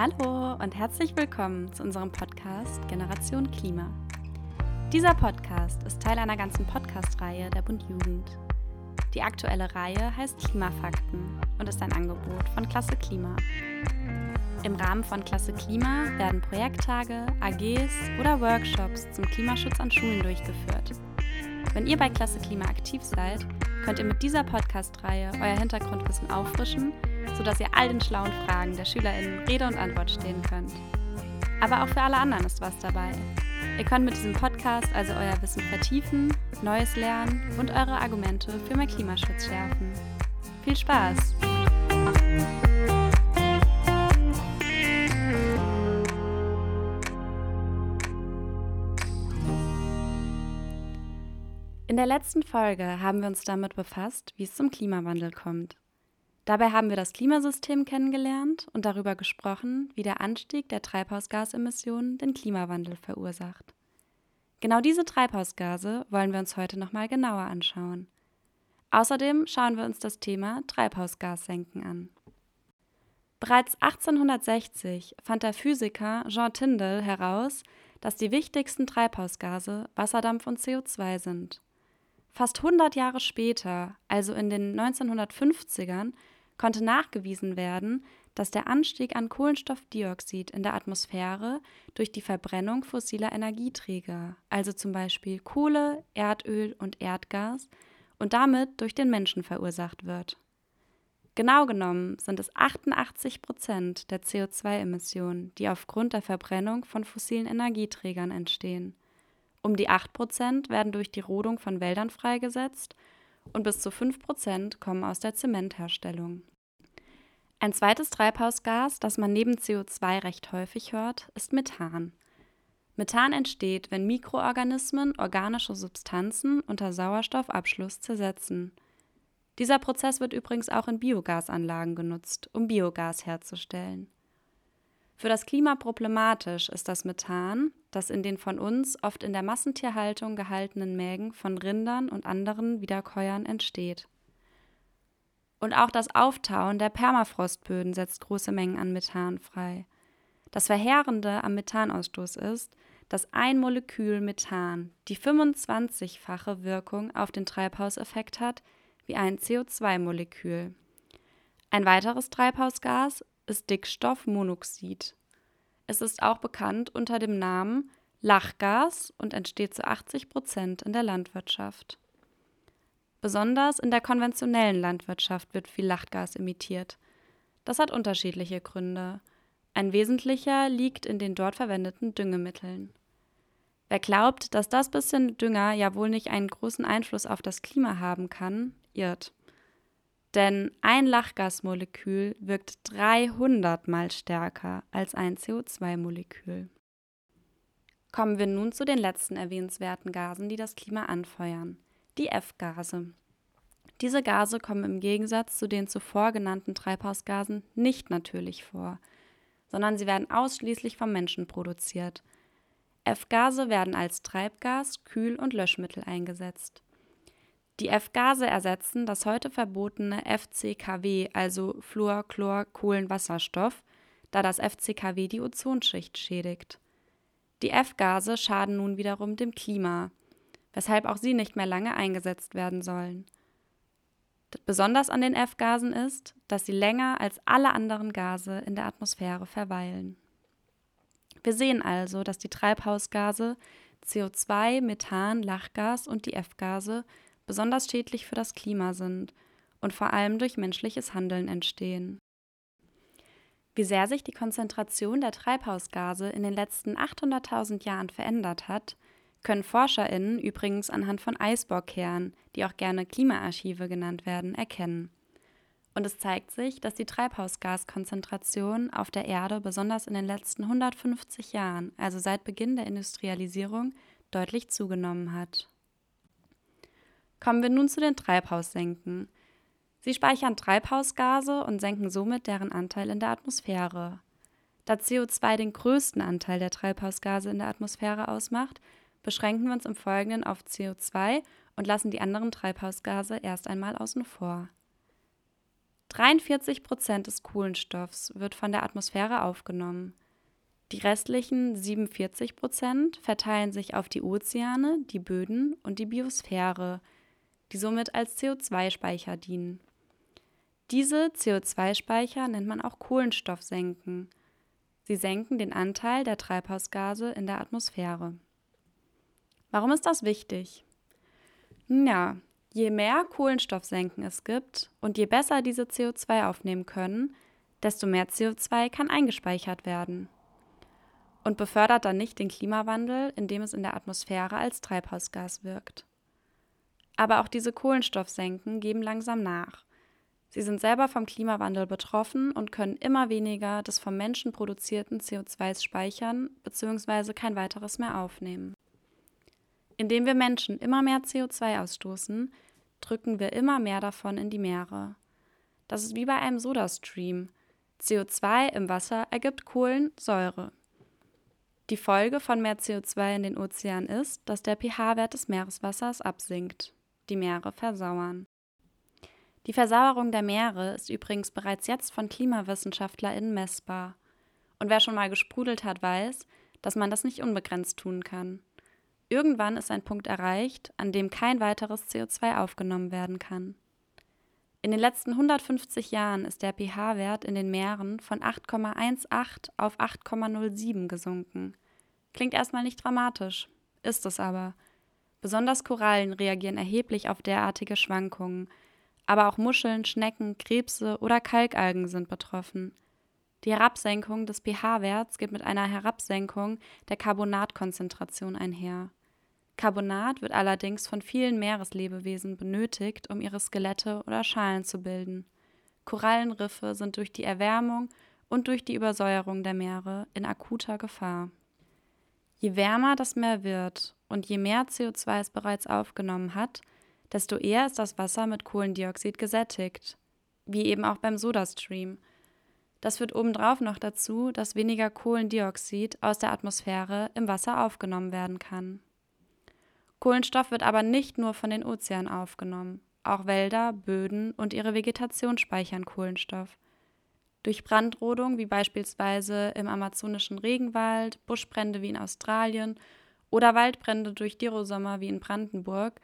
Hallo und herzlich willkommen zu unserem Podcast Generation Klima. Dieser Podcast ist Teil einer ganzen Podcast-Reihe der Bund Jugend. Die aktuelle Reihe heißt Klimafakten und ist ein Angebot von Klasse Klima. Im Rahmen von Klasse Klima werden Projekttage, AGs oder Workshops zum Klimaschutz an Schulen durchgeführt. Wenn ihr bei Klasse Klima aktiv seid, könnt ihr mit dieser Podcast-Reihe euer Hintergrundwissen auffrischen, sodass ihr all den schlauen Fragen der SchülerInnen Rede und Antwort stehen könnt. Aber auch für alle anderen ist was dabei. Ihr könnt mit diesem Podcast also euer Wissen vertiefen, Neues lernen und eure Argumente für mehr Klimaschutz schärfen. Viel Spaß! In der letzten Folge haben wir uns damit befasst, wie es zum Klimawandel kommt. Dabei haben wir das Klimasystem kennengelernt und darüber gesprochen, wie der Anstieg der Treibhausgasemissionen den Klimawandel verursacht. Genau diese Treibhausgase wollen wir uns heute nochmal genauer anschauen. Außerdem schauen wir uns das Thema Treibhausgassenken an. Bereits 1860 fand der Physiker Jean Tyndall heraus, dass die wichtigsten Treibhausgase Wasserdampf und CO2 sind. Fast 100 Jahre später, also in den 1950ern, konnte nachgewiesen werden, dass der Anstieg an Kohlenstoffdioxid in der Atmosphäre durch die Verbrennung fossiler Energieträger, also zum Beispiel Kohle, Erdöl und Erdgas, und damit durch den Menschen verursacht wird. Genau genommen sind es 88 Prozent der CO2-Emissionen, die aufgrund der Verbrennung von fossilen Energieträgern entstehen. Um die 8% werden durch die Rodung von Wäldern freigesetzt und bis zu 5% kommen aus der Zementherstellung. Ein zweites Treibhausgas, das man neben CO2 recht häufig hört, ist Methan. Methan entsteht, wenn Mikroorganismen organische Substanzen unter Sauerstoffabschluss zersetzen. Dieser Prozess wird übrigens auch in Biogasanlagen genutzt, um Biogas herzustellen. Für das Klima problematisch ist das Methan, das in den von uns oft in der Massentierhaltung gehaltenen Mägen von Rindern und anderen Wiederkäuern entsteht. Und auch das Auftauen der Permafrostböden setzt große Mengen an Methan frei. Das Verheerende am Methanausstoß ist, dass ein Molekül Methan die 25-fache Wirkung auf den Treibhauseffekt hat wie ein CO2-Molekül. Ein weiteres Treibhausgas ist Dickstoffmonoxid. Es ist auch bekannt unter dem Namen Lachgas und entsteht zu 80 Prozent in der Landwirtschaft. Besonders in der konventionellen Landwirtschaft wird viel Lachgas emittiert. Das hat unterschiedliche Gründe. Ein wesentlicher liegt in den dort verwendeten Düngemitteln. Wer glaubt, dass das bisschen Dünger ja wohl nicht einen großen Einfluss auf das Klima haben kann, irrt. Denn ein Lachgasmolekül wirkt 300 mal stärker als ein CO2-Molekül. Kommen wir nun zu den letzten erwähnenswerten Gasen, die das Klima anfeuern, die F-Gase. Diese Gase kommen im Gegensatz zu den zuvor genannten Treibhausgasen nicht natürlich vor, sondern sie werden ausschließlich vom Menschen produziert. F-Gase werden als Treibgas, Kühl- und Löschmittel eingesetzt. Die F-Gase ersetzen das heute verbotene FCKW, also Fluor, Chlor, Kohlenwasserstoff, da das FCKW die Ozonschicht schädigt. Die F-Gase schaden nun wiederum dem Klima, weshalb auch sie nicht mehr lange eingesetzt werden sollen. Besonders an den F-Gasen ist, dass sie länger als alle anderen Gase in der Atmosphäre verweilen. Wir sehen also, dass die Treibhausgase CO2, Methan, Lachgas und die F-Gase besonders schädlich für das Klima sind und vor allem durch menschliches Handeln entstehen. Wie sehr sich die Konzentration der Treibhausgase in den letzten 800.000 Jahren verändert hat, können ForscherInnen übrigens anhand von Eisbohrkernen, die auch gerne Klimaarchive genannt werden, erkennen. Und es zeigt sich, dass die Treibhausgaskonzentration auf der Erde besonders in den letzten 150 Jahren, also seit Beginn der Industrialisierung, deutlich zugenommen hat. Kommen wir nun zu den Treibhaussenken. Sie speichern Treibhausgase und senken somit deren Anteil in der Atmosphäre. Da CO2 den größten Anteil der Treibhausgase in der Atmosphäre ausmacht, beschränken wir uns im Folgenden auf CO2 und lassen die anderen Treibhausgase erst einmal außen vor. 43 Prozent des Kohlenstoffs wird von der Atmosphäre aufgenommen. Die restlichen 47 Prozent verteilen sich auf die Ozeane, die Böden und die Biosphäre, die somit als CO2-Speicher dienen. Diese CO2-Speicher nennt man auch Kohlenstoffsenken. Sie senken den Anteil der Treibhausgase in der Atmosphäre. Warum ist das wichtig? Ja, je mehr Kohlenstoffsenken es gibt und je besser diese CO2 aufnehmen können, desto mehr CO2 kann eingespeichert werden und befördert dann nicht den Klimawandel, indem es in der Atmosphäre als Treibhausgas wirkt. Aber auch diese Kohlenstoffsenken geben langsam nach. Sie sind selber vom Klimawandel betroffen und können immer weniger des vom Menschen produzierten CO2 speichern bzw. kein weiteres mehr aufnehmen. Indem wir Menschen immer mehr CO2 ausstoßen, drücken wir immer mehr davon in die Meere. Das ist wie bei einem Sodastream. CO2 im Wasser ergibt Kohlensäure. Die Folge von mehr CO2 in den Ozeanen ist, dass der pH-Wert des Meereswassers absinkt. Die Meere versauern. Die Versauerung der Meere ist übrigens bereits jetzt von KlimawissenschaftlerInnen messbar. Und wer schon mal gesprudelt hat, weiß, dass man das nicht unbegrenzt tun kann. Irgendwann ist ein Punkt erreicht, an dem kein weiteres CO2 aufgenommen werden kann. In den letzten 150 Jahren ist der pH-Wert in den Meeren von 8,18 auf 8,07 gesunken. Klingt erstmal nicht dramatisch, ist es aber. Besonders Korallen reagieren erheblich auf derartige Schwankungen, aber auch Muscheln, Schnecken, Krebse oder Kalkalgen sind betroffen. Die Herabsenkung des pH-Werts geht mit einer Herabsenkung der Carbonatkonzentration einher. Carbonat wird allerdings von vielen Meereslebewesen benötigt, um ihre Skelette oder Schalen zu bilden. Korallenriffe sind durch die Erwärmung und durch die Übersäuerung der Meere in akuter Gefahr. Je wärmer das Meer wird und je mehr CO2 es bereits aufgenommen hat, desto eher ist das Wasser mit Kohlendioxid gesättigt, wie eben auch beim Sodastream. Das führt obendrauf noch dazu, dass weniger Kohlendioxid aus der Atmosphäre im Wasser aufgenommen werden kann. Kohlenstoff wird aber nicht nur von den Ozeanen aufgenommen. Auch Wälder, Böden und ihre Vegetation speichern Kohlenstoff. Durch Brandrodung, wie beispielsweise im amazonischen Regenwald, Buschbrände wie in Australien oder Waldbrände durch Dirosommer wie in Brandenburg,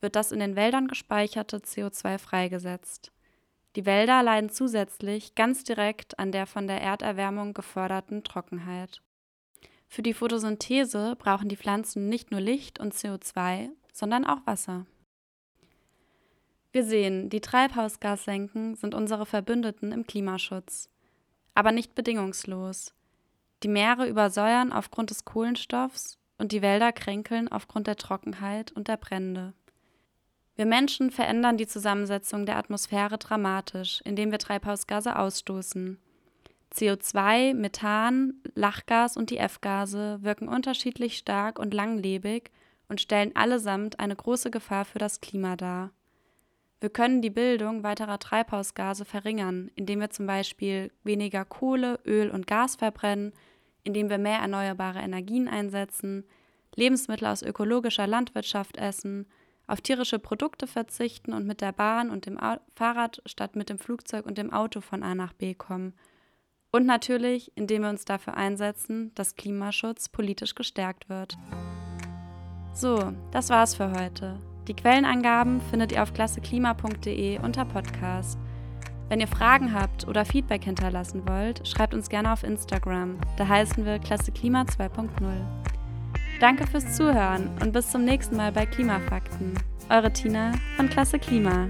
wird das in den Wäldern gespeicherte CO2 freigesetzt. Die Wälder leiden zusätzlich ganz direkt an der von der Erderwärmung geförderten Trockenheit. Für die Photosynthese brauchen die Pflanzen nicht nur Licht und CO2, sondern auch Wasser. Wir sehen, die Treibhausgassenken sind unsere Verbündeten im Klimaschutz. Aber nicht bedingungslos. Die Meere übersäuern aufgrund des Kohlenstoffs und die Wälder kränkeln aufgrund der Trockenheit und der Brände. Wir Menschen verändern die Zusammensetzung der Atmosphäre dramatisch, indem wir Treibhausgase ausstoßen. CO2, Methan, Lachgas und die F-Gase wirken unterschiedlich stark und langlebig und stellen allesamt eine große Gefahr für das Klima dar. Wir können die Bildung weiterer Treibhausgase verringern, indem wir zum Beispiel weniger Kohle, Öl und Gas verbrennen, indem wir mehr erneuerbare Energien einsetzen, Lebensmittel aus ökologischer Landwirtschaft essen, auf tierische Produkte verzichten und mit der Bahn und dem Fahrrad statt mit dem Flugzeug und dem Auto von A nach B kommen. Und natürlich, indem wir uns dafür einsetzen, dass Klimaschutz politisch gestärkt wird. So, das war's für heute. Die Quellenangaben findet ihr auf klasseklima.de unter Podcast. Wenn ihr Fragen habt oder Feedback hinterlassen wollt, schreibt uns gerne auf Instagram. Da heißen wir Klasse Klima 2.0. Danke fürs Zuhören und bis zum nächsten Mal bei Klimafakten. Eure Tina von Klasse Klima.